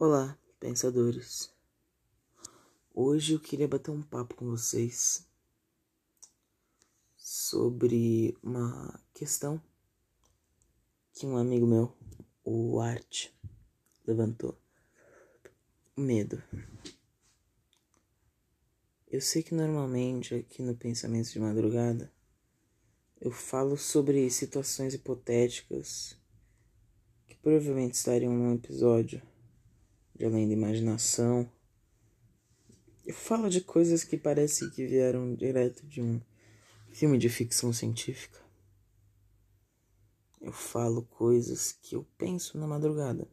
Olá, pensadores. Hoje eu queria bater um papo com vocês sobre uma questão que um amigo meu, o Art, levantou. Medo. Eu sei que normalmente aqui no Pensamento de Madrugada eu falo sobre situações hipotéticas que provavelmente estariam num episódio de além da imaginação. Eu falo de coisas que parecem que vieram direto de um filme de ficção científica. Eu falo coisas que eu penso na madrugada.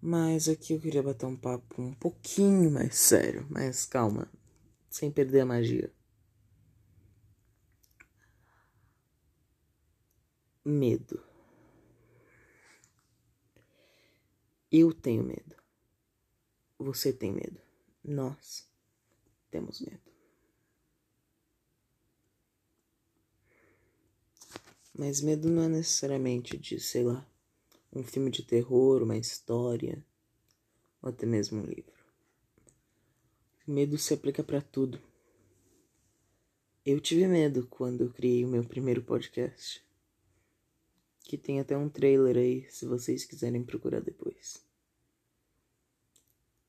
Mas aqui eu queria bater um papo um pouquinho mais sério, mas calma, sem perder a magia. Medo. Eu tenho medo. Você tem medo. Nós temos medo. Mas medo não é necessariamente de, sei lá, um filme de terror, uma história, ou até mesmo um livro. Medo se aplica para tudo. Eu tive medo quando eu criei o meu primeiro podcast. Que tem até um trailer aí, se vocês quiserem procurar depois.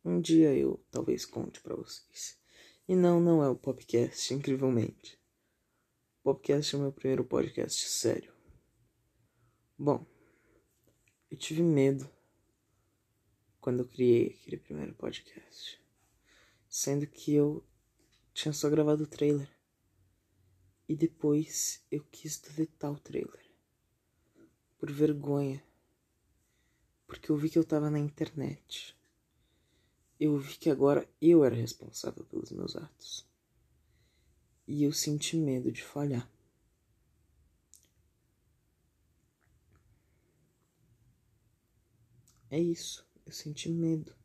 Um dia eu talvez conte para vocês. E não, não é o podcast, incrivelmente. O podcast é o meu primeiro podcast sério. Bom, eu tive medo quando eu criei aquele primeiro podcast. Sendo que eu tinha só gravado o trailer. E depois eu quis deletar o trailer. Por vergonha. Porque eu vi que eu tava na internet. Eu vi que agora eu era responsável pelos meus atos. E eu senti medo de falhar. É isso, eu senti medo.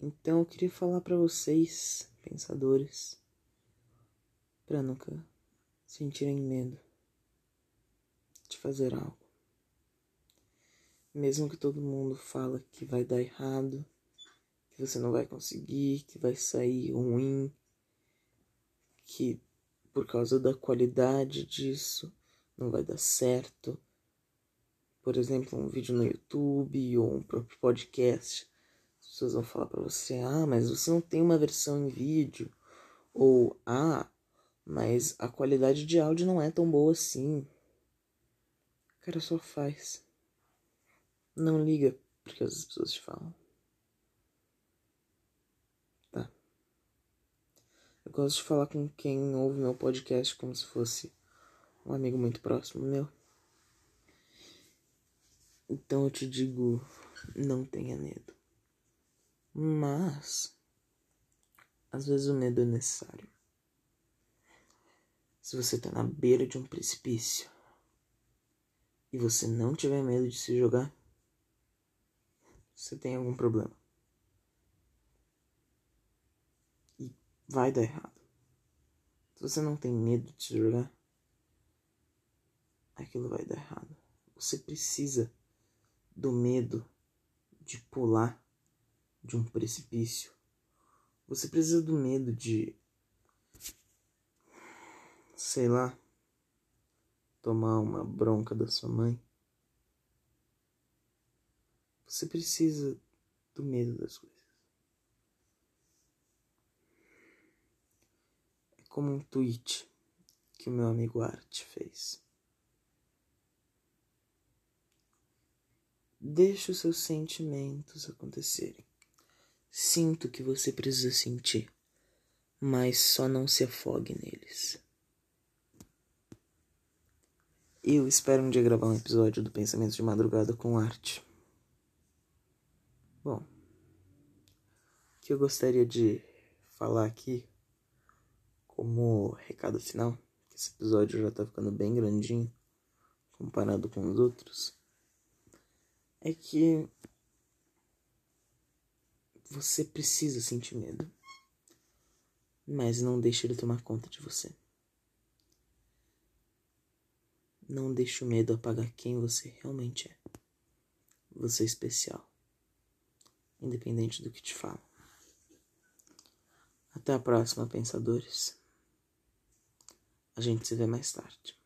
Então eu queria falar para vocês, pensadores, para nunca sentirem medo fazer algo. Mesmo que todo mundo fala que vai dar errado, que você não vai conseguir, que vai sair ruim, que por causa da qualidade disso não vai dar certo. Por exemplo, um vídeo no YouTube ou um próprio podcast pessoas vão falar para você: ah, mas você não tem uma versão em vídeo. Ou, ah, mas a qualidade de áudio não é tão boa assim. Cara só faz. Não liga porque as pessoas te falam. Tá. Eu gosto de falar com quem ouve meu podcast como se fosse um amigo muito próximo meu. Então eu te digo, não tenha medo. Mas às vezes o medo é necessário. Se você tá na beira de um precipício e você não tiver medo de se jogar, você tem algum problema. E vai dar errado. Se você não tem medo de se jogar, aquilo vai dar errado. Você precisa do medo de pular de um precipício. Você precisa do medo de. sei lá. Tomar uma bronca da sua mãe. Você precisa do medo das coisas. É como um tweet que o meu amigo Art fez. Deixe os seus sentimentos acontecerem. Sinto que você precisa sentir, mas só não se afogue neles. Eu espero um dia gravar um episódio do Pensamento de Madrugada com arte. Bom, o que eu gostaria de falar aqui, como recado final, que esse episódio já tá ficando bem grandinho comparado com os outros, é que você precisa sentir medo. Mas não deixe ele tomar conta de você. Não deixe o medo apagar quem você realmente é. Você é especial. Independente do que te falam. Até a próxima, pensadores. A gente se vê mais tarde.